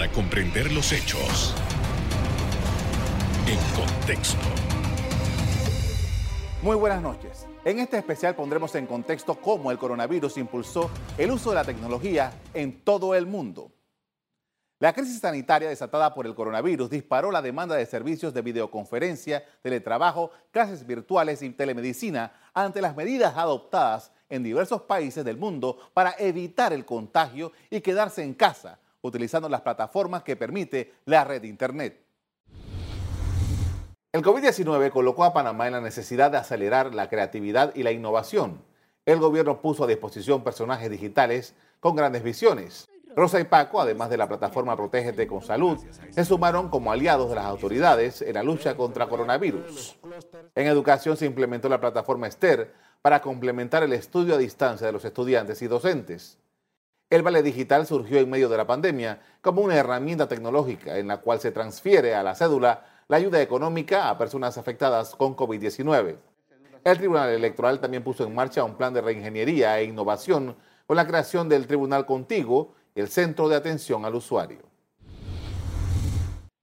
para comprender los hechos en contexto. Muy buenas noches. En este especial pondremos en contexto cómo el coronavirus impulsó el uso de la tecnología en todo el mundo. La crisis sanitaria desatada por el coronavirus disparó la demanda de servicios de videoconferencia, teletrabajo, clases virtuales y telemedicina ante las medidas adoptadas en diversos países del mundo para evitar el contagio y quedarse en casa, utilizando las plataformas que permite la red de Internet. El COVID-19 colocó a Panamá en la necesidad de acelerar la creatividad y la innovación. El gobierno puso a disposición personajes digitales con grandes visiones. Rosa y Paco, además de la plataforma Protégete con Salud, se sumaron como aliados de las autoridades en la lucha contra coronavirus. En educación se implementó la plataforma Esther para complementar el estudio a distancia de los estudiantes y docentes. El Vale Digital surgió en medio de la pandemia como una herramienta tecnológica en la cual se transfiere a la cédula la ayuda económica a personas afectadas con COVID-19. El Tribunal Electoral también puso en marcha un plan de reingeniería e innovación con la creación del Tribunal Contigo el centro de atención al usuario.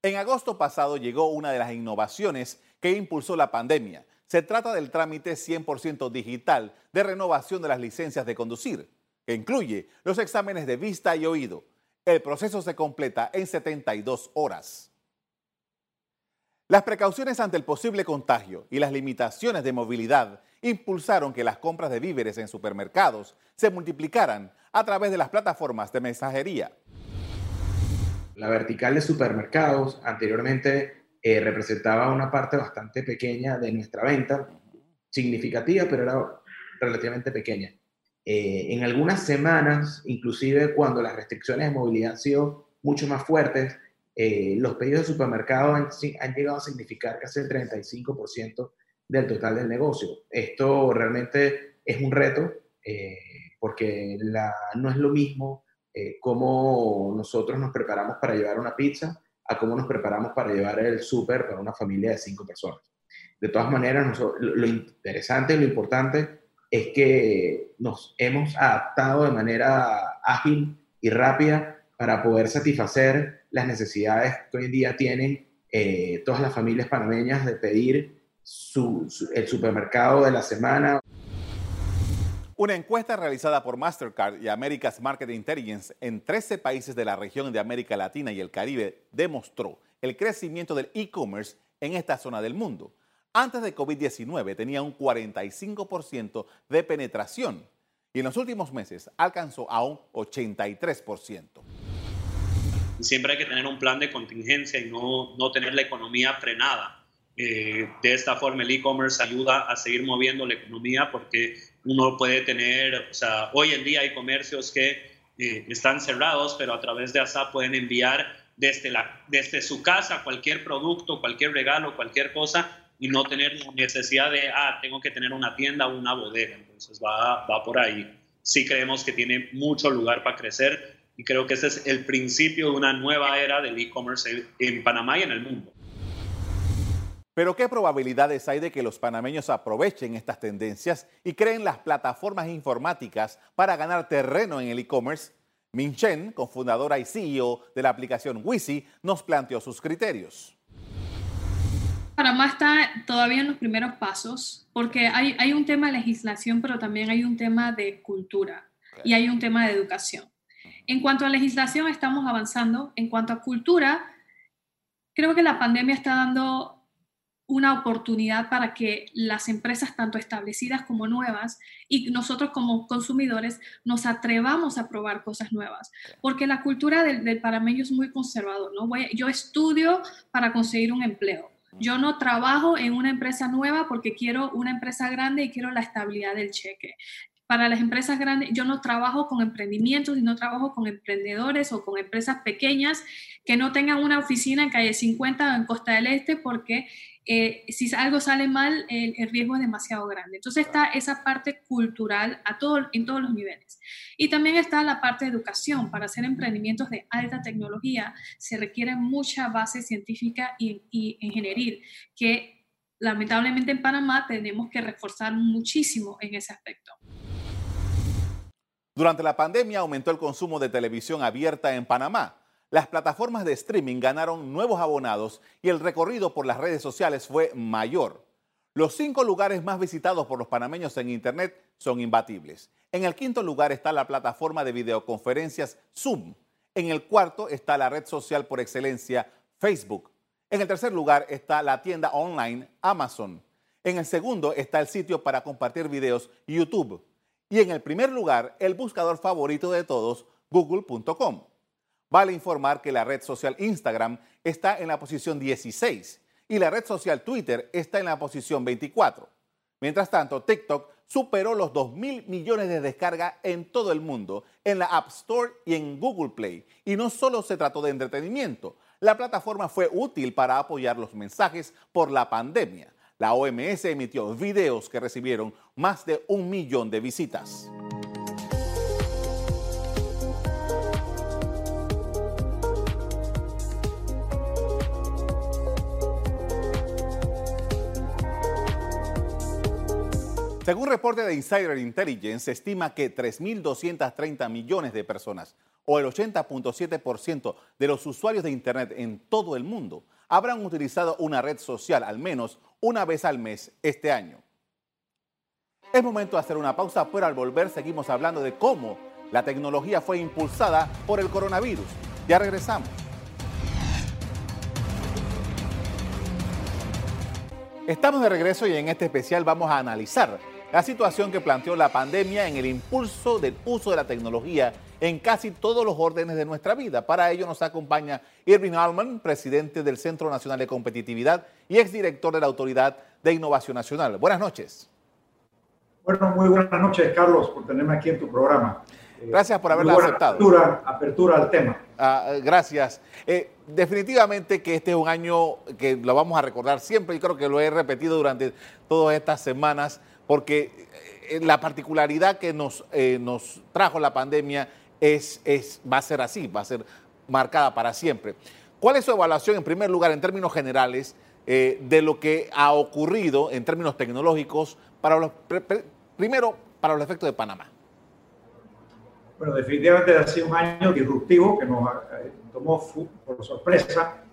En agosto pasado llegó una de las innovaciones que impulsó la pandemia. Se trata del trámite 100% digital de renovación de las licencias de conducir, que incluye los exámenes de vista y oído. El proceso se completa en 72 horas. Las precauciones ante el posible contagio y las limitaciones de movilidad impulsaron que las compras de víveres en supermercados se multiplicaran a través de las plataformas de mensajería. La vertical de supermercados anteriormente eh, representaba una parte bastante pequeña de nuestra venta, significativa, pero era relativamente pequeña. Eh, en algunas semanas, inclusive cuando las restricciones de movilidad han sido mucho más fuertes, eh, los pedidos de supermercados han, han, llegado a significar casi el 35% del total del negocio. Esto realmente es un reto eh, porque la, no es lo mismo eh, cómo nosotros nos preparamos para llevar una pizza a cómo nos preparamos para llevar el súper para una familia de cinco personas. De todas maneras, lo interesante y lo importante es que nos hemos adaptado de manera ágil y rápida para poder satisfacer las necesidades que hoy en día tienen eh, todas las familias panameñas de pedir el supermercado de la semana. Una encuesta realizada por Mastercard y America's Market Intelligence en 13 países de la región de América Latina y el Caribe demostró el crecimiento del e-commerce en esta zona del mundo. Antes de COVID-19 tenía un 45% de penetración y en los últimos meses alcanzó a un 83%. Siempre hay que tener un plan de contingencia y no, no tener la economía frenada. Eh, de esta forma el e-commerce ayuda a seguir moviendo la economía porque uno puede tener, o sea, hoy en día hay comercios que eh, están cerrados, pero a través de ASAP pueden enviar desde, la, desde su casa cualquier producto, cualquier regalo, cualquier cosa y no tener necesidad de, ah, tengo que tener una tienda o una bodega. Entonces va, va por ahí. Sí creemos que tiene mucho lugar para crecer y creo que ese es el principio de una nueva era del e-commerce en Panamá y en el mundo. Pero ¿qué probabilidades hay de que los panameños aprovechen estas tendencias y creen las plataformas informáticas para ganar terreno en el e-commerce? Min Chen, cofundadora y CEO de la aplicación Wisi, nos planteó sus criterios. Panamá está todavía en los primeros pasos porque hay, hay un tema de legislación, pero también hay un tema de cultura y hay un tema de educación. En cuanto a legislación, estamos avanzando. En cuanto a cultura, creo que la pandemia está dando una oportunidad para que las empresas, tanto establecidas como nuevas, y nosotros como consumidores, nos atrevamos a probar cosas nuevas. Porque la cultura del, del parameño es muy conservador, ¿no? Voy, yo estudio para conseguir un empleo. Yo no trabajo en una empresa nueva porque quiero una empresa grande y quiero la estabilidad del cheque. Para las empresas grandes, yo no trabajo con emprendimientos y no trabajo con emprendedores o con empresas pequeñas que no tengan una oficina en calle 50 o en Costa del Este porque eh, si algo sale mal, el, riesgo es demasiado grande. Entonces está esa parte cultural a todo, en todos los niveles. Y también está la parte de educación. Para hacer emprendimientos de alta tecnología se requiere mucha base científica y, y ingenieril, que lamentablemente en Panamá tenemos que reforzar muchísimo en ese aspecto. Durante la pandemia aumentó el consumo de televisión abierta en Panamá. Las plataformas de streaming ganaron nuevos abonados y el recorrido por las redes sociales fue mayor. Los cinco lugares más visitados por los panameños en Internet son imbatibles. En el quinto lugar está la plataforma de videoconferencias Zoom. En el cuarto está la red social por excelencia Facebook. En el tercer lugar está la tienda online Amazon. En el segundo está el sitio para compartir videos YouTube. Y en el primer lugar, el buscador favorito de todos, google.com. Vale informar que la red social Instagram está en la posición 16 y la red social Twitter está en la posición 24. Mientras tanto, TikTok superó los 2 mil millones de descargas en todo el mundo, en la App Store y en Google Play. Y no solo se trató de entretenimiento, la plataforma fue útil para apoyar los mensajes por la pandemia. La OMS emitió videos que recibieron más de un millón de visitas. Según reporte de Insider Intelligence, se estima que 3.230 millones de personas, o el 80.7% de los usuarios de Internet en todo el mundo, habrán utilizado una red social al menos una vez al mes este año. Es momento de hacer una pausa, pero al volver seguimos hablando de cómo la tecnología fue impulsada por el coronavirus. Ya regresamos. Estamos de regreso y en este especial vamos a analizar la situación que planteó la pandemia en el impulso del uso de la tecnología en casi todos los órdenes de nuestra vida. Para ello nos acompaña Irving Allman, presidente del Centro Nacional de Competitividad y exdirector de la Autoridad de Innovación Nacional. Buenas noches. Bueno, muy buenas noches, Carlos, por tenerme aquí en tu programa. Gracias por haberla aceptado. Apertura, apertura al tema. Ah, gracias. Eh, definitivamente que este es un año que lo vamos a recordar siempre y creo que lo he repetido durante todas estas semanas porque eh, la particularidad que nos, eh, nos trajo la pandemia es, es, va a ser así, va a ser marcada para siempre. ¿Cuál es su evaluación, en primer lugar, en términos generales, eh, de lo que ha ocurrido en términos tecnológicos, para los, primero para los efectos de Panamá? Bueno, definitivamente ha sido un año disruptivo que nos tomó por sorpresa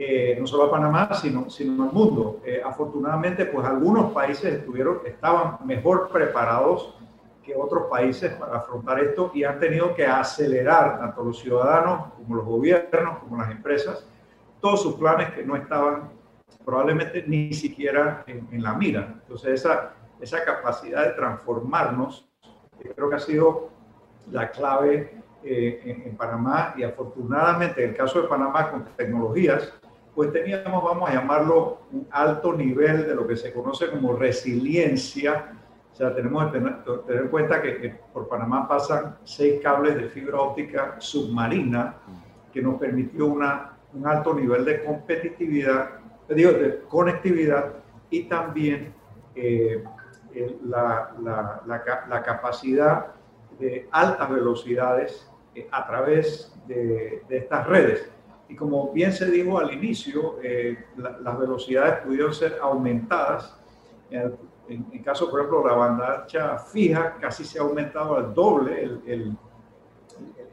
eh, no solo a Panamá, sino, sino al mundo. Eh, afortunadamente, pues algunos países estuvieron, estaban mejor preparados que otros países para afrontar esto y han tenido que acelerar, tanto los ciudadanos como los gobiernos, como las empresas, todos sus planes que no estaban probablemente ni siquiera en, la mira. Entonces, esa, esa capacidad de transformarnos, creo que ha sido la clave eh, en, en, Panamá y afortunadamente en el caso de Panamá con tecnologías pues teníamos, vamos a llamarlo, un alto nivel de lo que se conoce como resiliencia. O sea, tenemos que tener, en cuenta que, por Panamá pasan seis cables de fibra óptica submarina que nos permitió una, un alto nivel de competitividad, digo, de conectividad y también eh, la, la, la, capacidad de altas velocidades eh, a través de estas redes. Y como bien se dijo al inicio, eh, las velocidades pudieron ser aumentadas. En, el caso, por ejemplo, la banda ancha fija casi se ha aumentado al doble el, el,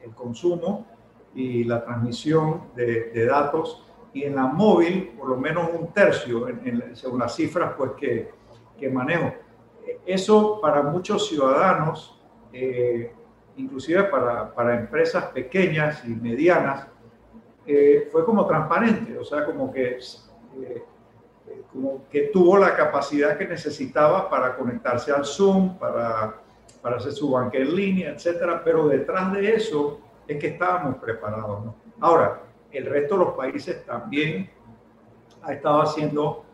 el consumo y la transmisión de, de, datos. Y en la móvil, por lo menos un tercio, en, según las cifras pues, que, que, manejo. Eso para muchos ciudadanos, eh, inclusive para, para empresas pequeñas y medianas, eh, fue como transparente, o sea, como que, eh, como que tuvo la capacidad que necesitaba para conectarse al Zoom, para, para hacer su banca en línea, etcétera, pero detrás de eso es que estábamos preparados. ¿no? Ahora, el resto de los países también ha estado haciendo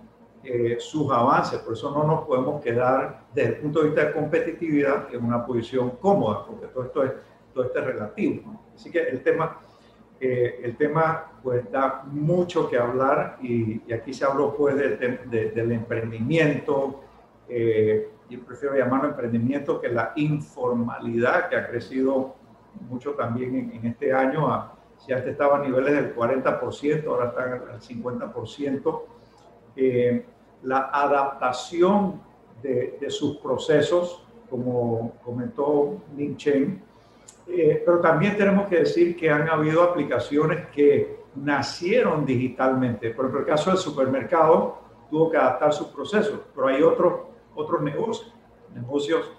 eh, sus avances, por eso no nos podemos quedar desde el punto de vista de competitividad en una posición cómoda, porque todo esto es, todo esto es relativo. ¿no? Así que el tema el tema pues da mucho que hablar y, aquí se habló pues del emprendimiento, eh, yo prefiero llamarlo emprendimiento que la informalidad que ha crecido mucho también en, este año, si antes estaba a niveles del 40%, ahora está al 50%, eh, la adaptación de, sus procesos, como comentó Ning Chen, Eh, pero también tenemos que decir que han habido aplicaciones que nacieron digitalmente. Por ejemplo, el caso del supermercado tuvo que adaptar sus procesos, pero hay otros, otros negocios, negocios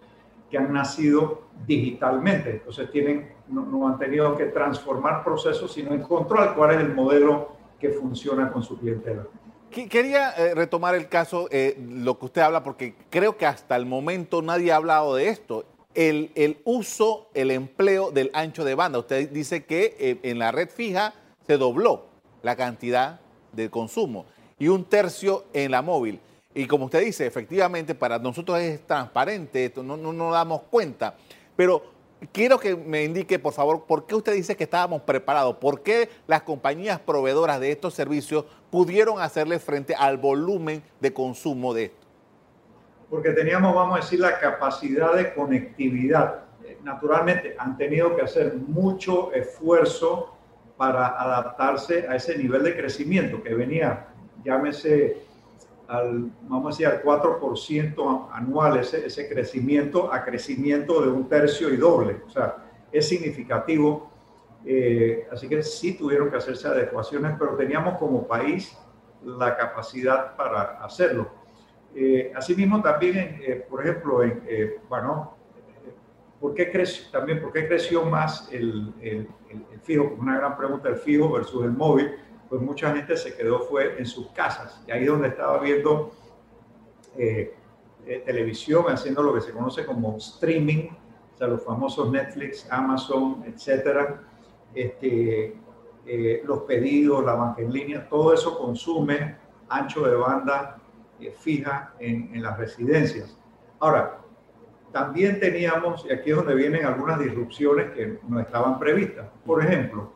que han nacido digitalmente. Entonces tienen, no, han tenido que transformar procesos, sino encontrar cuál es el modelo que funciona con su clientela. Quería eh, retomar el caso, eh, lo que usted habla, porque creo que hasta el momento nadie ha hablado de esto. El, uso, el empleo del ancho de banda. Usted dice que eh, en la red fija se dobló la cantidad de consumo y un tercio en la móvil. Y como usted dice, efectivamente para nosotros es transparente, esto no, no nos damos cuenta. Pero quiero que me indique, por favor, por qué usted dice que estábamos preparados, por qué las compañías proveedoras de estos servicios pudieron hacerle frente al volumen de consumo de esto. Porque teníamos, vamos a decir, la capacidad de conectividad. Naturalmente, han tenido que hacer mucho esfuerzo para adaptarse a ese nivel de crecimiento que venía, llámese al, vamos a decir, al 4% anual, ese, ese crecimiento a crecimiento de un tercio y doble. O sea, es significativo. Eh, así que sí tuvieron que hacerse adecuaciones, pero teníamos como país la capacidad para hacerlo. Eh, asimismo, también, eh, por ejemplo, en, bueno, ¿por qué creció, también, ¿por qué creció más el, el, fijo? Una gran pregunta, el fijo versus el móvil pues mucha gente se quedó fue en sus casas. Y ahí donde estaba viendo eh, eh, televisión, haciendo lo que se conoce como streaming, o sea, los famosos Netflix, Amazon, etcétera. Este, eh, los pedidos, la banca en línea, todo eso consume ancho de banda fija en, en las residencias. Ahora, también teníamos, y aquí es donde vienen algunas disrupciones que no estaban previstas. Por ejemplo,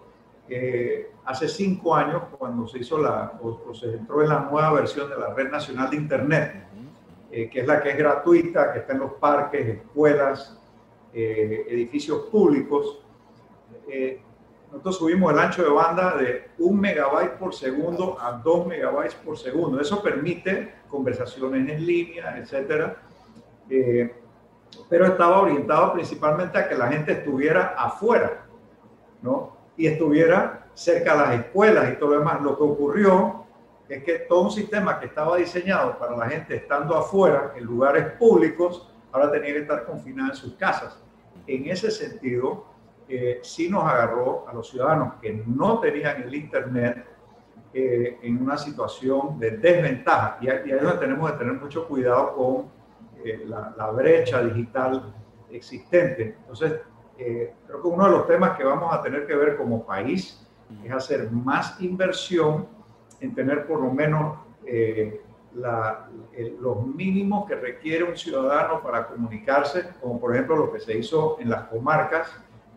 eh, hace cinco años, cuando se hizo la, o, se entró en la nueva versión de la Red Nacional de Internet, eh, que es la que es gratuita, que está en los parques, escuelas, eh, edificios públicos, nosotros subimos el ancho de banda de un megabyte por segundo a dos megabytes por segundo. Eso permite conversaciones en línea, etcétera. pero estaba orientado principalmente a que la gente estuviera afuera, ¿no? y estuviera cerca de las escuelas y todo lo demás. Lo que ocurrió es que todo un sistema que estaba diseñado para la gente estando afuera, en lugares públicos, ahora tenía que estar confinada en sus casas. En ese sentido, eh, sí nos agarró a los ciudadanos que no tenían el Internet eh, en una situación de desventaja. Y, ahí donde tenemos que tener mucho cuidado con eh, la, la brecha digital existente. Entonces, eh, creo que uno de los temas que vamos a tener que ver como país es hacer más inversión en tener por lo menos eh, los mínimos que requiere un ciudadano para comunicarse, como por ejemplo lo que se hizo en las comarcas,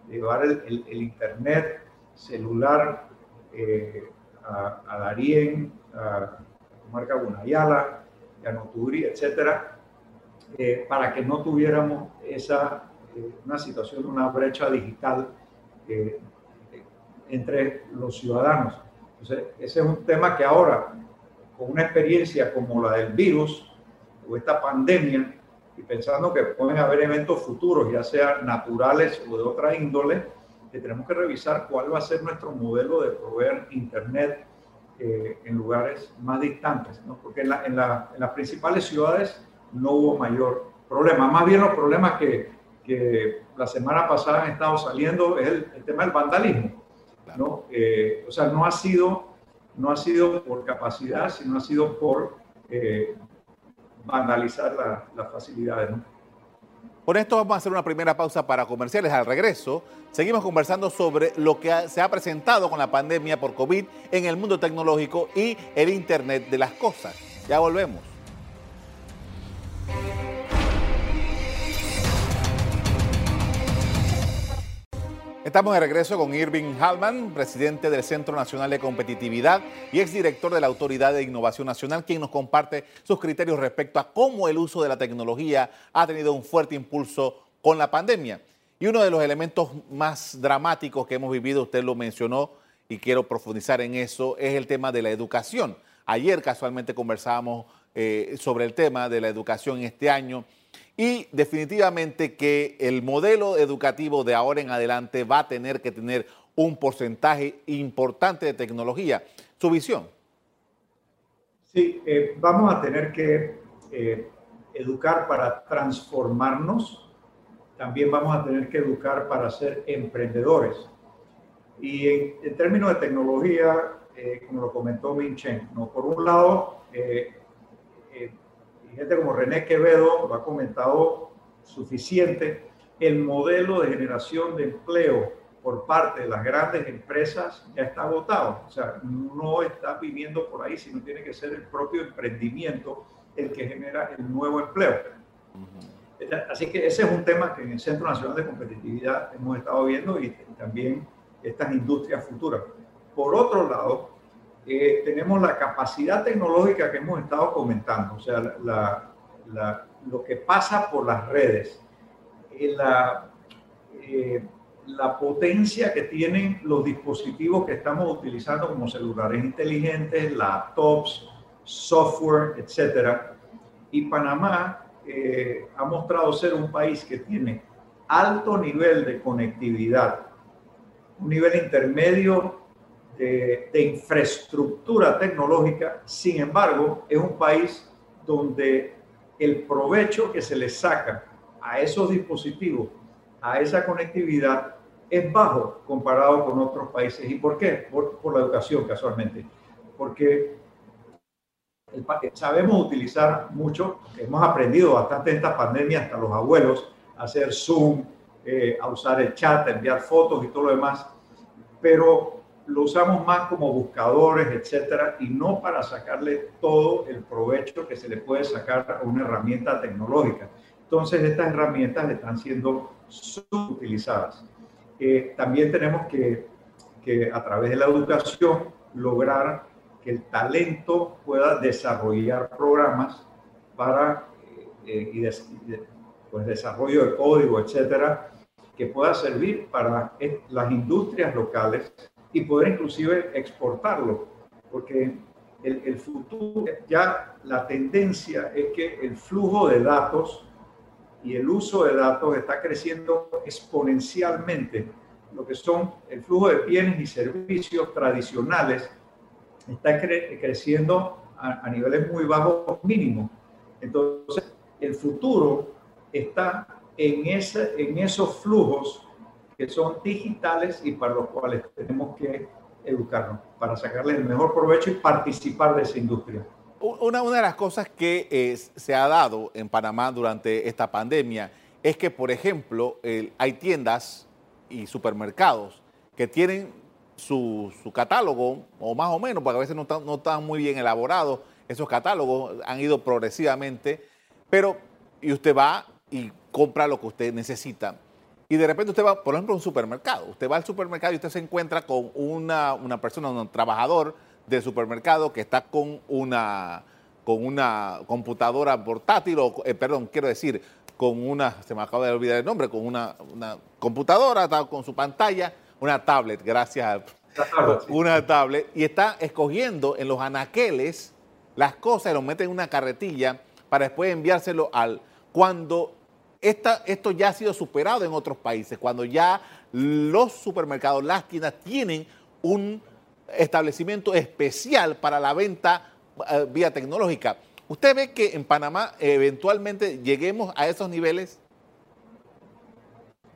llevar el, Internet celular eh, a, a, Darien, a comarca Gunayala, a Noturi, etcétera, para que no tuviéramos esa una situación, una brecha digital eh, entre los ciudadanos. Entonces, ese es un tema que ahora, con una experiencia como la del virus o esta pandemia, y pensando que pueden haber eventos futuros, ya sean naturales o de otra índole, que tenemos que revisar cuál va a ser nuestro modelo de proveer Internet eh, en lugares más distantes, ¿no? porque en, en, la, en las principales ciudades no hubo mayor problema. Más bien los problemas que, que la semana pasada han estado saliendo es el, tema del vandalismo. ¿no? Eh, o sea, no ha, sido, no ha sido por capacidad, sino ha sido por eh, vandalizar las facilidades. Con esto vamos a hacer una primera pausa para comerciales. Al regreso, seguimos conversando sobre lo que se ha presentado con la pandemia por COVID en el mundo tecnológico y el Internet de las cosas. Ya volvemos. Estamos de regreso con Irving Hallman, presidente del Centro Nacional de Competitividad y exdirector de la Autoridad de Innovación Nacional, quien nos comparte sus criterios respecto a cómo el uso de la tecnología ha tenido un fuerte impulso con la pandemia. Y uno de los elementos más dramáticos que hemos vivido, usted lo mencionó y quiero profundizar en eso, es el tema de la educación. Ayer casualmente conversábamos eh, sobre el tema de la educación este año y definitivamente que el modelo educativo de ahora en adelante va a tener que tener un porcentaje importante de tecnología. ¿Su visión? Sí, eh, vamos a tener que eh, educar para transformarnos, también vamos a tener que educar para ser emprendedores. Y en, términos de tecnología, eh, como lo comentó Min Chen, ¿no? por un lado, gente como René Quevedo lo ha comentado suficiente, el modelo de generación de empleo por parte de las grandes empresas ya está agotado. O sea, no está viviendo por ahí, sino tiene que ser el propio emprendimiento el que genera el nuevo empleo. Así que ese es un tema que en el Centro Nacional de Competitividad hemos estado viendo y también estas industrias futuras. Por otro lado, eh, tenemos la capacidad tecnológica que hemos estado comentando, o sea, lo que pasa por las redes, eh, la, eh, la potencia que tienen los dispositivos que estamos utilizando como celulares inteligentes, laptops, software, etcétera. Y Panamá ha mostrado ser un país que tiene alto nivel de conectividad, un nivel intermedio de, infraestructura tecnológica, sin embargo, es un país donde el provecho que se le saca a esos dispositivos, a esa conectividad, es bajo comparado con otros países. ¿Y por qué? Por, la educación, casualmente. Porque sabemos utilizar mucho, hemos aprendido bastante en esta pandemia, hasta los abuelos, a hacer Zoom, eh, a usar el chat, a enviar fotos y todo lo demás, pero lo usamos más como buscadores, etcétera, y no para sacarle todo el provecho que se le puede sacar a una herramienta tecnológica. Entonces, estas herramientas están siendo subutilizadas. Eh, también tenemos que, que, a través de la educación, lograr que el talento pueda desarrollar programas para eh, y pues, desarrollo de código, etcétera, que pueda servir para las industrias locales y poder inclusive exportarlo, porque el, el, futuro, ya la tendencia es que el flujo de datos y el uso de datos está creciendo exponencialmente. Lo que son el flujo de bienes y servicios tradicionales está creciendo a, a niveles muy bajos mínimos. Entonces, el futuro está en, ese, en esos flujos que son digitales y para los cuales tenemos que educarnos para sacarle el mejor provecho y participar de esa industria. Una, de las cosas que se ha dado en Panamá durante esta pandemia es que, por ejemplo, hay tiendas y supermercados que tienen su, su, catálogo, o más o menos, porque a veces no están, no están muy bien elaborados esos catálogos, han ido progresivamente, pero y usted va y compra lo que usted necesita y de repente usted va, por ejemplo, a un supermercado. Usted va al supermercado y usted se encuentra con una, una persona, un trabajador del supermercado que está con una, con una computadora portátil, o, eh, perdón, quiero decir, con una, se me acaba de olvidar el nombre, con una, una computadora, con su pantalla, una tablet, gracias. Una tablet, y está escogiendo en los anaqueles las cosas y los mete en una carretilla para después enviárselo al. Cuando esto ya ha sido superado en otros países, cuando ya los supermercados, las tiendas tienen un establecimiento especial para la venta eh, vía tecnológica. ¿Usted ve que en Panamá eventualmente lleguemos a esos niveles?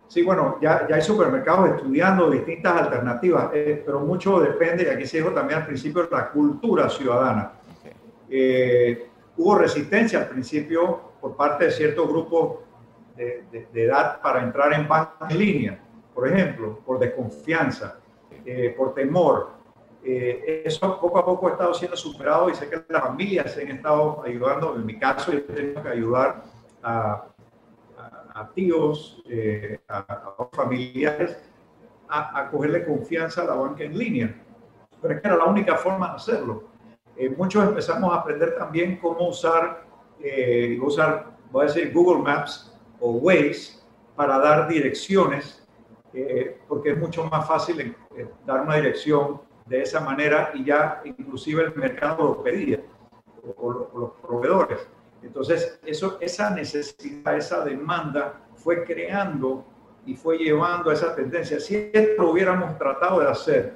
Sí, bueno, ya, ya hay supermercados estudiando distintas alternativas, eh, pero mucho depende, y aquí se dijo también al principio, la cultura ciudadana. Eh, hubo resistencia al principio por parte de ciertos grupos de, edad para entrar en banca en línea, por ejemplo, por desconfianza, eh, por temor. Eh, eso poco a poco ha estado siendo superado y sé que las familias se han estado ayudando. En mi caso, yo he tenido que ayudar a, a, tíos, eh, a, familiares a, a, cogerle confianza a la banca en línea. Pero es que era la única forma de hacerlo. muchos empezamos a aprender también cómo usar, usar, voy a decir, Google Maps o Waze para dar direcciones, eh, porque es mucho más fácil eh, dar una dirección de esa manera y ya inclusive el mercado lo pedía, o, los proveedores. Entonces, eso, esa necesidad, esa demanda fue creando y fue llevando a esa tendencia. Si esto lo hubiéramos tratado de hacer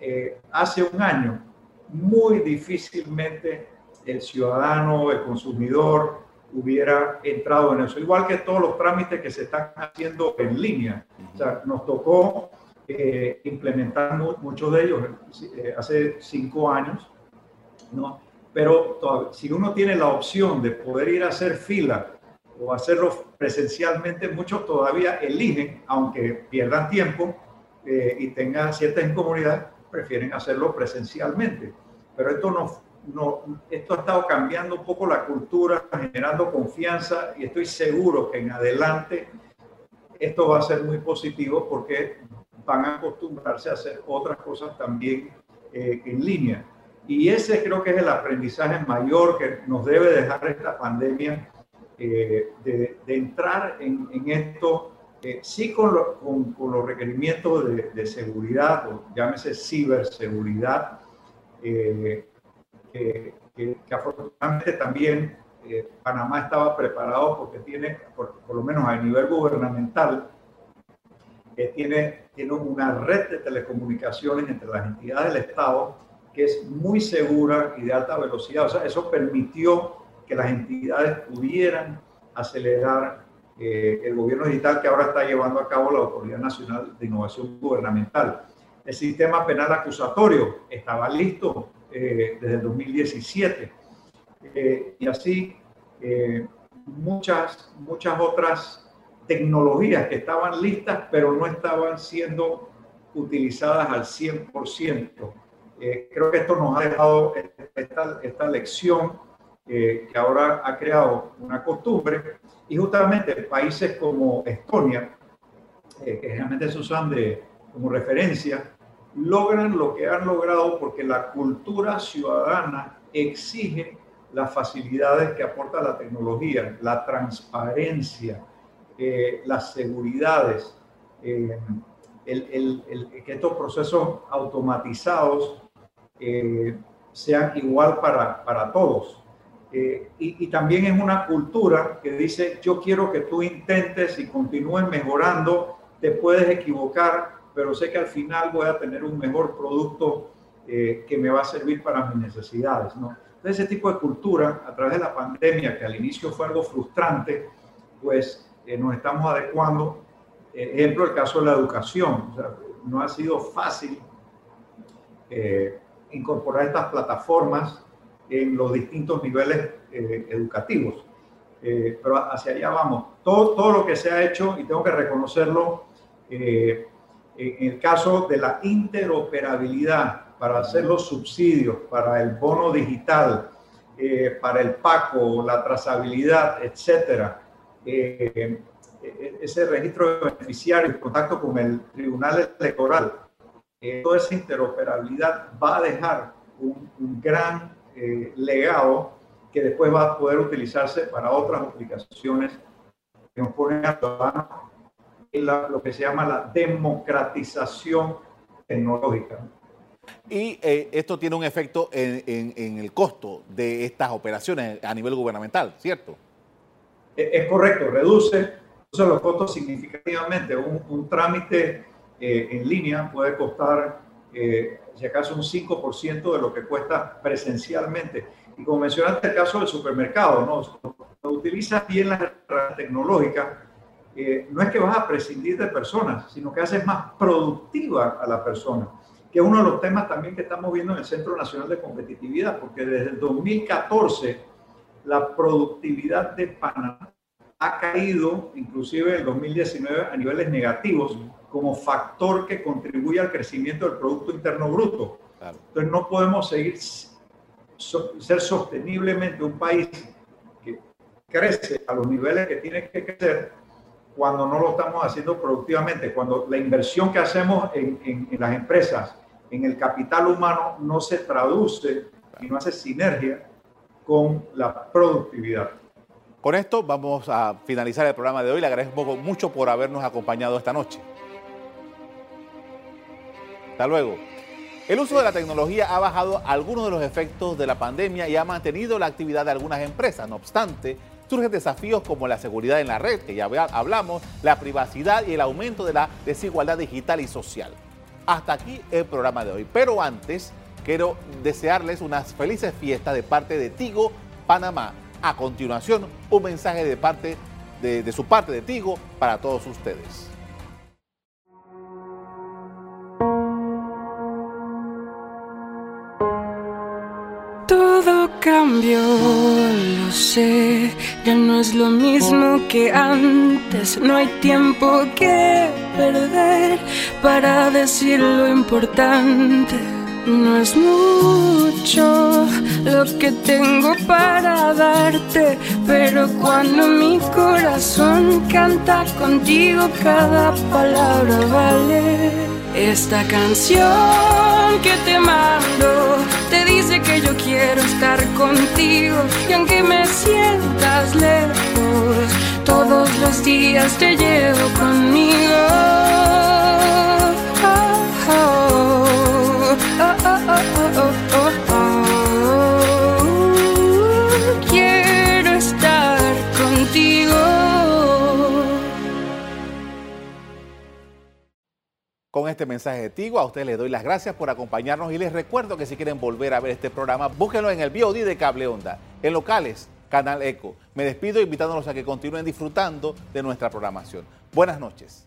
eh, hace un año, muy difícilmente el ciudadano, el consumidor hubiera entrado en eso. Igual que todos los trámites que se están haciendo en línea. O sea, nos tocó eh, implementar muchos de ellos eh, hace cinco años, ¿no? Pero si uno tiene la opción de poder ir a hacer fila o hacerlo presencialmente, muchos todavía eligen, aunque pierdan tiempo eh, y tengan cierta incomodidad, prefieren hacerlo presencialmente. Pero esto, no, no, esto ha estado cambiando un poco la cultura, generando confianza y estoy seguro que en adelante esto va a ser muy positivo porque van a acostumbrarse a hacer otras cosas también eh, en línea. Y ese creo que es el aprendizaje mayor que nos debe dejar esta pandemia, eh, de, entrar en, esto, eh, sí con, con, los requerimientos de, seguridad, o llámese ciberseguridad, que, que, afortunadamente también Panamá estaba preparado porque tiene, por, por, lo menos a nivel gubernamental, tiene, tiene una red de telecomunicaciones entre las entidades del Estado que es muy segura y de alta velocidad. O sea, eso permitió que las entidades pudieran acelerar eh, el gobierno digital que ahora está llevando a cabo la Autoridad Nacional de Innovación Gubernamental. El sistema penal acusatorio estaba listo eh, desde el 2017 eh, y así muchas, muchas otras tecnologías que estaban listas, pero no estaban siendo utilizadas al 100%. Eh, creo que esto nos ha dejado esta, esta lección eh, que ahora ha creado una costumbre y justamente países como Estonia, eh, que generalmente se usan de, como referencia, logran lo que han logrado porque la cultura ciudadana exige las facilidades que aporta la tecnología, la transparencia, eh, las seguridades, eh, que estos procesos automatizados eh, sean igual para, para todos. Y, y, también es una cultura que dice, yo quiero que tú intentes y continúes mejorando, te puedes equivocar, pero sé que al final voy a tener un mejor producto que me va a servir para mis necesidades. ¿no? ese tipo de cultura, a través de la pandemia, que al inicio fue algo frustrante, pues eh, nos estamos adecuando. Eh, ejemplo, el caso de la educación. no ha sido fácil eh, incorporar estas plataformas en los distintos niveles educativos. pero hacia allá vamos. Todo, todo lo que se ha hecho, y tengo que reconocerlo, en el caso de la interoperabilidad para hacer los subsidios, para el bono digital, para el PACO, la trazabilidad, etcétera, eh, ese registro de beneficiarios, contacto con el Tribunal Electoral, eh, toda esa interoperabilidad va a dejar un, gran eh, legado que después va a poder utilizarse para otras aplicaciones que nos ponen a en lo que se llama la democratización tecnológica. Y esto tiene un efecto en, en el costo de estas operaciones a nivel gubernamental, ¿cierto? Eh, es correcto, reduce, los costos significativamente. Un, trámite eh, en línea puede costar, eh, si acaso, un 5% de lo que cuesta presencialmente. Y como mencionaste el caso del supermercado, ¿no? Cuando utilizas bien la herramienta tecnológica, no es que vas a prescindir de personas, sino que haces más productiva a la persona, que es uno de los temas también que estamos viendo en el Centro Nacional de Competitividad, porque desde el 2014 la productividad de Panamá ha caído, inclusive en 2019, a niveles negativos, como factor que contribuye al crecimiento del Producto Interno Bruto. Entonces no podemos seguir ser sosteniblemente un país que crece a los niveles que tiene que crecer cuando no lo estamos haciendo productivamente, cuando la inversión que hacemos en, las empresas, en el capital humano, no se traduce y no hace sinergia con la productividad. Con esto vamos a finalizar el programa de hoy. Le agradezco mucho por habernos acompañado esta noche. Hasta luego. El uso de la tecnología ha bajado algunos de los efectos de la pandemia y ha mantenido la actividad de algunas empresas. No obstante, surgen desafíos como la seguridad en la red, que ya hablamos, la privacidad y el aumento de la desigualdad digital y social. Hasta aquí el programa de hoy. Pero antes, quiero desearles unas felices fiestas de parte de Tigo Panamá. A continuación, un mensaje de parte de, su parte de Tigo para todos ustedes. Cambió, lo sé, ya no es lo mismo que antes, no hay tiempo que perder para decir lo importante. No es mucho lo que tengo para darte, pero cuando mi corazón canta contigo, cada palabra vale. Esta canción que te mando yo quiero estar contigo y aunque me sientas lejos, todos los días te llevo conmigo. oh, oh, oh, este mensaje de Tigo, a ustedes les doy las gracias por acompañarnos y les recuerdo que si quieren volver a ver este programa, búsquenlo en el BOD de Cable Onda, en locales, Canal Eco. Me despido invitándolos a que continúen disfrutando de nuestra programación. Buenas noches.